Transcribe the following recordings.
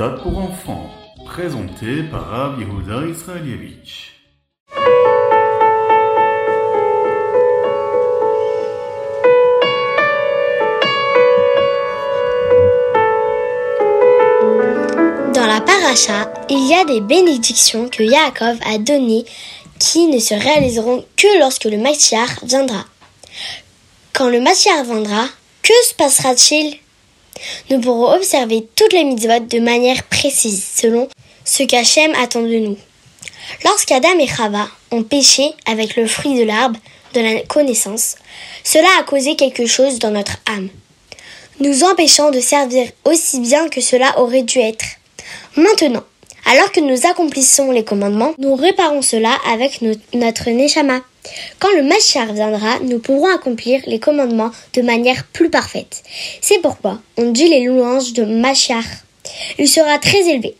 Ritat pour enfants, présenté par Rav Israelievich. Dans la paracha, il y a des bénédictions que Yaakov a données qui ne se réaliseront que lorsque le Mashiach viendra. Quand le Mashiach viendra, que se passera-t-il? Nous pourrons observer toutes les mitzvot de manière précise, selon ce qu'Hachem attend de nous. Lorsqu'Adam et Chava ont péché avec le fruit de l'arbre de la connaissance, cela a causé quelque chose dans notre âme, nous empêchant de servir aussi bien que cela aurait dû être. Maintenant, alors que nous accomplissons les commandements, nous réparons cela avec no- notre Neshama. Quand le Mashiach viendra, nous pourrons accomplir les commandements de manière plus parfaite. C'est pourquoi on dit les louanges de Mashiach. Il sera très élevé.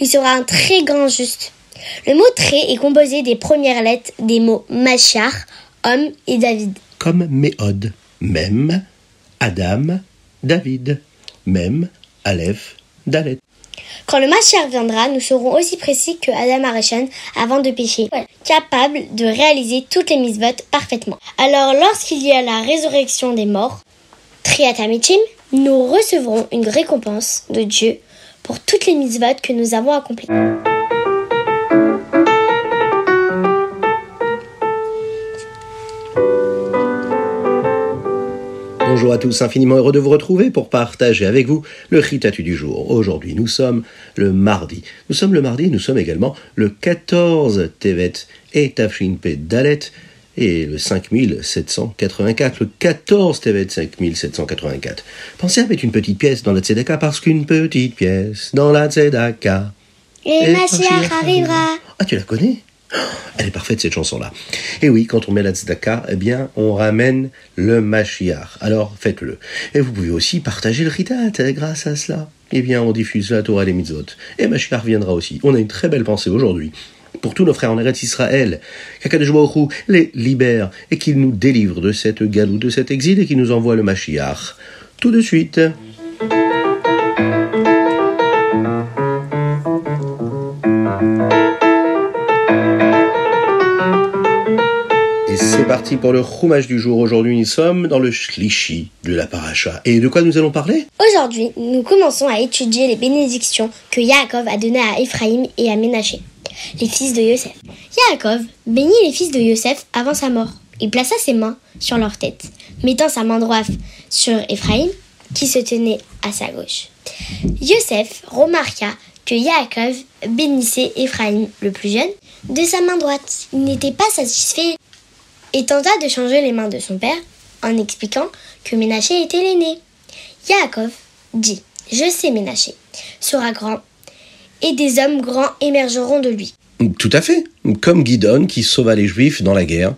Il sera un très grand juste. Le mot très est composé des premières lettres des mots Mashiach, homme et David. Comme Méhod, même Adam, David, même Aleph, Dalet. Quand le Mashiach viendra, nous serons aussi précis que Adam Arishon avant de pécher, capables de réaliser toutes les mitzvot parfaitement. Alors, lorsqu'il y a la résurrection des morts, Triatamichim, nous recevrons une récompense de Dieu pour toutes les mitzvot que nous avons accomplies. Bonjour à tous, infiniment heureux de vous retrouver pour partager avec vous le Ritatu du jour. Aujourd'hui, nous sommes le mardi. Nous sommes le mardi, nous sommes également le 14 Tevet et Tafshin Pe Dalet et le 5784, le 14 Tevet 5784. Pensez à mettre une petite pièce dans la Tzedaka parce qu'une petite pièce dans la Tzedaka. Et Et Mashiach arrivera. Ah, tu la connais? Elle est parfaite cette chanson-là. Et oui, quand on met la tzedaka, eh bien, on ramène le Mashiach. Alors, faites-le. Et vous pouvez aussi partager le Ritat eh, grâce à cela. Eh bien, on diffuse la Torah et les mitzvot. Et Mashiach viendra aussi. On a une très belle pensée aujourd'hui. Pour tous nos frères en Eretz Israël, qu'Akadosh les libère et qu'il nous délivre de cette galou, de cet exil et qu'il nous envoie le Mashiach. Tout de suite. C'est parti pour le roumage du jour. Aujourd'hui, nous sommes dans le shlishi de la paracha. Et de quoi nous allons parler? Aujourd'hui, nous commençons à étudier les bénédictions que Yaakov a données à Ephraïm et à Ménaché, les fils de Yosef. Yaakov bénit les fils de Yosef avant sa mort. Il plaça ses mains sur leur tête, mettant sa main droite sur Ephraïm, qui se tenait à sa gauche. Yosef remarqua que Yaakov bénissait Ephraïm, le plus jeune, de sa main droite. Il n'était pas satisfait et tenta de changer les mains de son père en expliquant que Ménaché était l'aîné. Yaakov dit Je sais, Ménaché sera grand, et des hommes grands émergeront de lui. Tout à fait. Comme Guidon qui sauva les Juifs dans la guerre.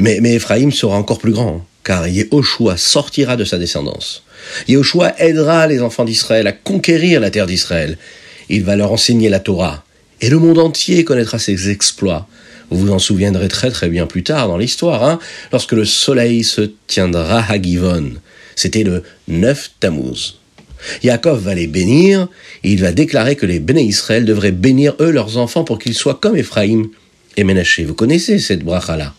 Mais, mais sera encore plus grand, car Yehoshua sortira de sa descendance. Yehoshua aidera les enfants d'Israël à conquérir la terre d'Israël. Il va leur enseigner la Torah. Et le monde entier connaîtra ses exploits. Vous vous en souviendrez très très bien plus tard dans l'histoire, hein, lorsque le soleil se tiendra à Givon. C'était le 9 Tammuz. Yaakov va les bénir, et il va déclarer que les béné Israël devraient bénir eux leurs enfants pour qu'ils soient comme Éphraïm et Ménaché. Vous connaissez cette bracha-là.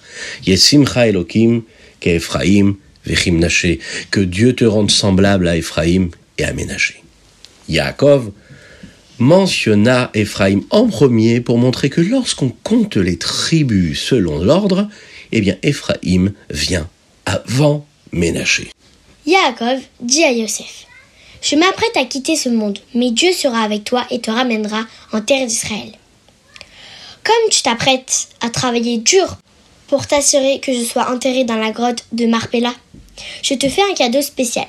Yesimcha Elokim ke Ephraïm vechim Naché. Que Dieu te rende semblable à Éphraïm et à Ménaché. Yaakov mentionna Éphraïm en premier pour montrer que lorsqu'on compte les tribus selon l'ordre, eh bien Éphraïm vient avant Ménaché. Yaakov dit à Yosef Je m'apprête à quitter ce monde, mais Dieu sera avec toi et te ramènera en terre d'Israël. Comme tu t'apprêtes à travailler dur pour t'assurer que je sois enterré dans la grotte de Marpella, je te fais un cadeau spécial.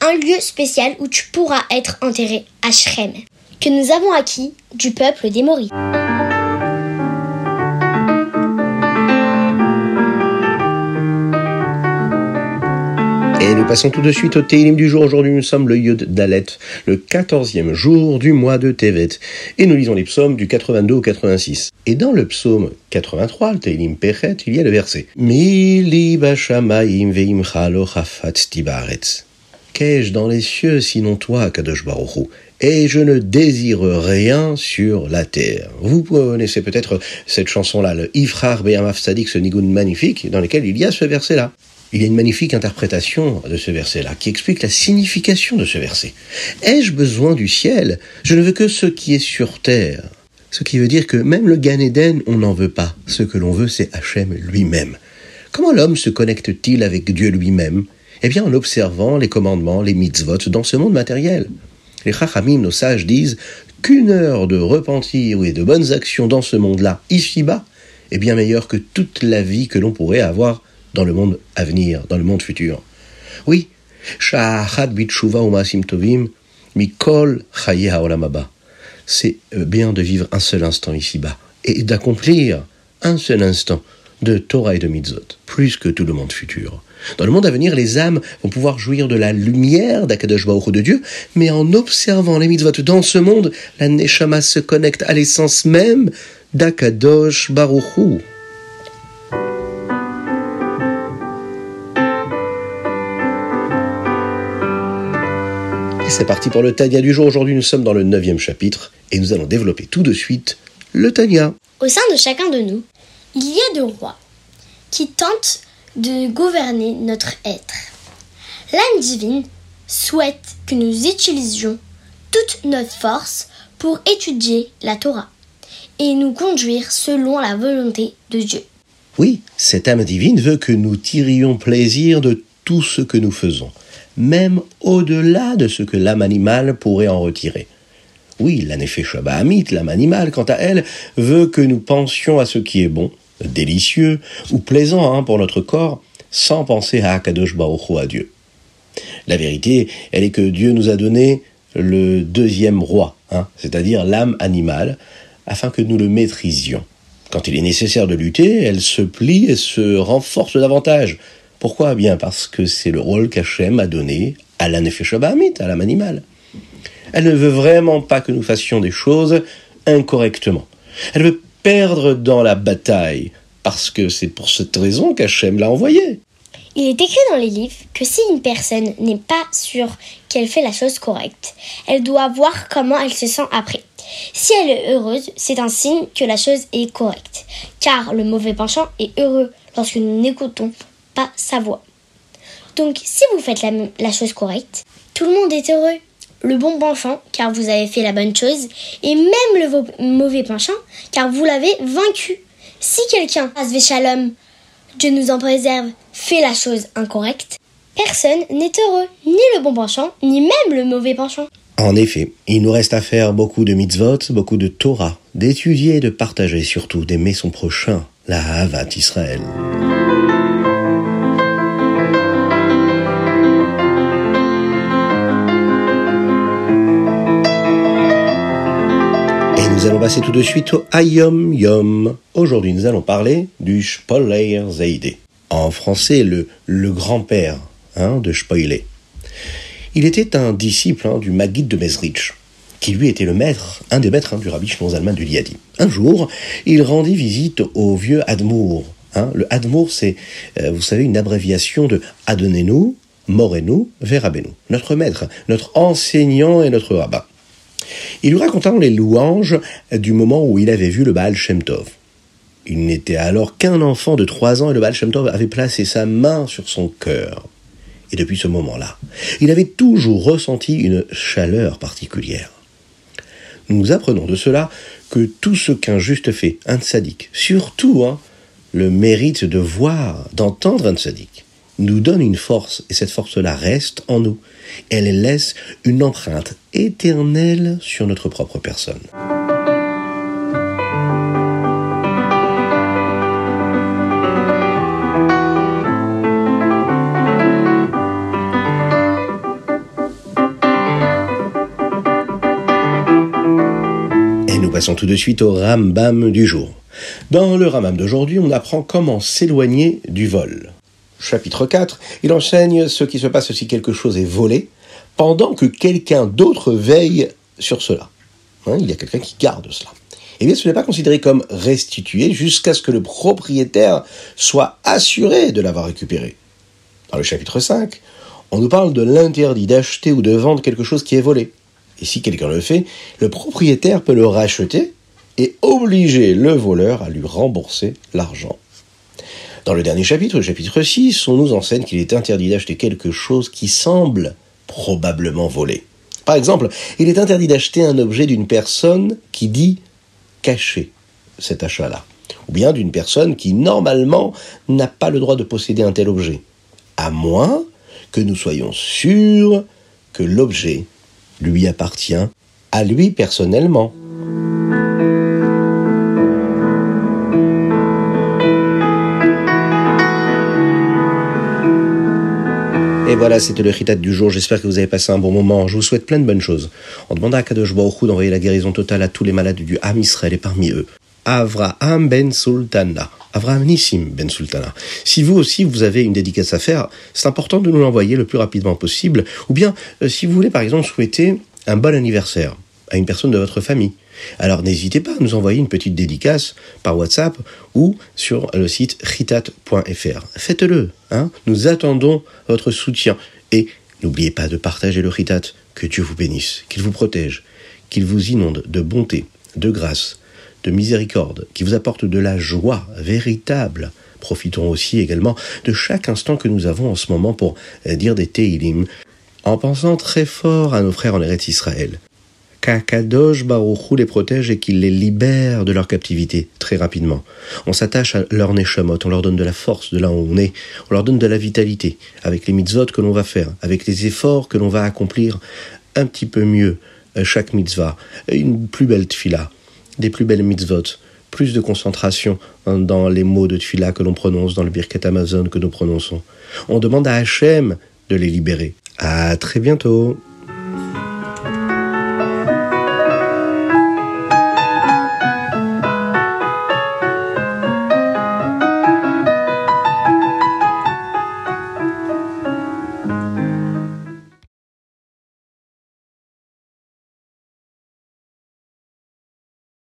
Un lieu spécial où tu pourras être enterré à Shrem, que nous avons acquis du peuple des Moris. Et nous passons tout de suite au Télim du jour. Aujourd'hui, nous sommes le Yud Dalet, le 14e jour du mois de Tevet. Et nous lisons les psaumes du 82 au 86. Et dans le psaume 83, le Télim Pechet, il y a le verset Qu'ai-je dans les cieux sinon toi, Kadosh Baruch Hu? Et je ne désire rien sur la terre. Vous connaissez peut-être cette chanson-là, le Ifrar Be'amaf Sadik, ce nigoun magnifique, dans lequel il y a ce verset-là. Il y a une magnifique interprétation de ce verset-là qui explique la signification de ce verset. Ai-je besoin du ciel? Je ne veux que ce qui est sur terre. Ce qui veut dire que même le Gan Eden, on n'en veut pas. Ce que l'on veut, c'est Hachem lui-même. Comment l'homme se connecte-t-il avec Dieu lui-même? Eh bien en observant les commandements, les mitzvot dans ce monde matériel. Les chachamim, nos sages, disent qu'une heure de repentir et de bonnes actions dans ce monde-là, ici-bas, est bien meilleure que toute la vie que l'on pourrait avoir dans le monde à venir, dans le monde futur. Oui, mikol C'est euh, bien de vivre un seul instant ici-bas et d'accomplir un seul instant de Torah et de Mitzvot, plus que tout le monde futur. Dans le monde à venir, les âmes vont pouvoir jouir de la lumière d'Akadosh Baruch de Dieu, mais en observant les mitzvot dans ce monde, la Neshama se connecte à l'essence même d'Akadosh Baruch c'est parti pour le Tania du jour. Aujourd'hui, nous sommes dans le neuvième chapitre et nous allons développer tout de suite le Tania. Au sein de chacun de nous, il y a deux rois qui tentent de gouverner notre être. L'âme divine souhaite que nous utilisions toute notre force pour étudier la Torah et nous conduire selon la volonté de Dieu. Oui, cette âme divine veut que nous tirions plaisir de tout ce que nous faisons même au-delà de ce que l'âme animale pourrait en retirer. Oui, l'anéphéché Shabbat l'âme animale, quant à elle, veut que nous pensions à ce qui est bon, délicieux ou plaisant hein, pour notre corps, sans penser à Akadosh Baruch à Dieu. La vérité, elle est que Dieu nous a donné le deuxième roi, hein, c'est-à-dire l'âme animale, afin que nous le maîtrisions. Quand il est nécessaire de lutter, elle se plie et se renforce davantage, pourquoi? Bien parce que c'est le rôle qu'Hachem a donné à à l'âme animale. Elle ne veut vraiment pas que nous fassions des choses incorrectement. Elle veut perdre dans la bataille, parce que c'est pour cette raison qu'Hachem l'a envoyée. Il est écrit dans les livres que si une personne n'est pas sûre qu'elle fait la chose correcte, elle doit voir comment elle se sent après. Si elle est heureuse, c'est un signe que la chose est correcte, car le mauvais penchant est heureux lorsque nous n'écoutons pas sa voix. Donc si vous faites la, chose correcte, tout le monde est heureux. Le bon penchant, car vous avez fait la bonne chose, et même le mauvais penchant, car vous l'avez vaincu. Si quelqu'un, Shalom, Dieu nous en préserve, fait la chose incorrecte, personne n'est heureux, ni le bon penchant, ni même le mauvais penchant. En effet, il nous reste à faire beaucoup de mitzvot, beaucoup de Torah, d'étudier et de partager, surtout d'aimer son prochain, la Havat Israël. Nous allons passer tout de suite au Ayom Yom. Aujourd'hui, nous allons parler du Spoiler Zeide. En français, le, grand-père hein, de Spoiler. Il était un disciple hein, du Maguide de Mezrich, qui lui était le maître, un des maîtres hein, du rabbi Shimon du Liadi. Un jour, il rendit visite au vieux Admour. le Admour, c'est, euh, vous savez, une abréviation de Adonenu, Morenu, Verabenu. Notre maître, notre enseignant et notre rabbin. Il lui raconta les louanges du moment où il avait vu le Baal Shem Tov. Il n'était alors qu'un enfant de trois ans et le Baal Shem Tov avait placé sa main sur son cœur. Et depuis ce moment-là, il avait toujours ressenti une chaleur particulière. Nous apprenons de cela que tout ce qu'un juste fait, un tzaddik, surtout hein, le mérite de voir, d'entendre un tzaddik, nous donne une force, et cette force-là reste en nous. Elle laisse une empreinte éternelle sur notre propre personne. Et nous passons tout de suite au Rambam du jour. Dans le Rambam d'aujourd'hui, on apprend comment s'éloigner du vol chapitre 4, il enseigne ce qui se passe si quelque chose est volé, pendant que quelqu'un d'autre veille sur cela. Hein, il y a quelqu'un qui garde cela. Eh bien, ce n'est pas considéré comme restitué jusqu'à ce que le propriétaire soit assuré de l'avoir récupéré. Dans le chapitre 5, on nous parle de l'interdit d'acheter ou de vendre quelque chose qui est volé. Et si quelqu'un le fait, le propriétaire peut le racheter et obliger le voleur à lui rembourser l'argent. Dans le dernier chapitre, le chapitre 6, on nous enseigne qu'il est interdit d'acheter quelque chose qui semble probablement volé. Par exemple, il est interdit d'acheter un objet d'une personne qui dit cacher cet achat-là, ou bien d'une personne qui normalement n'a pas le droit de posséder un tel objet, à moins que nous soyons sûrs que l'objet lui appartient à lui personnellement. Et voilà, c'était le ritat du jour. J'espère que vous avez passé un bon moment. Je vous souhaite plein de bonnes choses. On demandera à Kadosh Baruch d'envoyer la guérison totale à tous les malades du Ham Israël et parmi eux, Avraham Ben Sultana. Avraham Nissim Ben Sultana. Si vous aussi vous avez une dédicace à faire, c'est important de nous l'envoyer le plus rapidement possible. Ou bien, euh, si vous voulez par exemple souhaiter un bon anniversaire à une personne de votre famille, alors n'hésitez pas à nous envoyer une petite dédicace par WhatsApp ou sur le site ritat.fr. Faites-le, hein nous attendons votre soutien. Et n'oubliez pas de partager le ritat. Que Dieu vous bénisse, qu'il vous protège, qu'il vous inonde de bonté, de grâce, de miséricorde, qui vous apporte de la joie véritable. Profitons aussi également de chaque instant que nous avons en ce moment pour dire des Teilim, en pensant très fort à nos frères en Eretz Israël qu'Akadosh Baruchou les protège et qu'il les libère de leur captivité très rapidement. On s'attache à leur neshamot, on leur donne de la force de là où on est, on leur donne de la vitalité avec les mitzvot que l'on va faire, avec les efforts que l'on va accomplir un petit peu mieux euh, chaque mitzvah, une plus belle tfila, des plus belles mitzvot, plus de concentration dans les mots de tfila que l'on prononce, dans le Birket Amazon que nous prononçons. On demande à Hachem de les libérer. À très bientôt.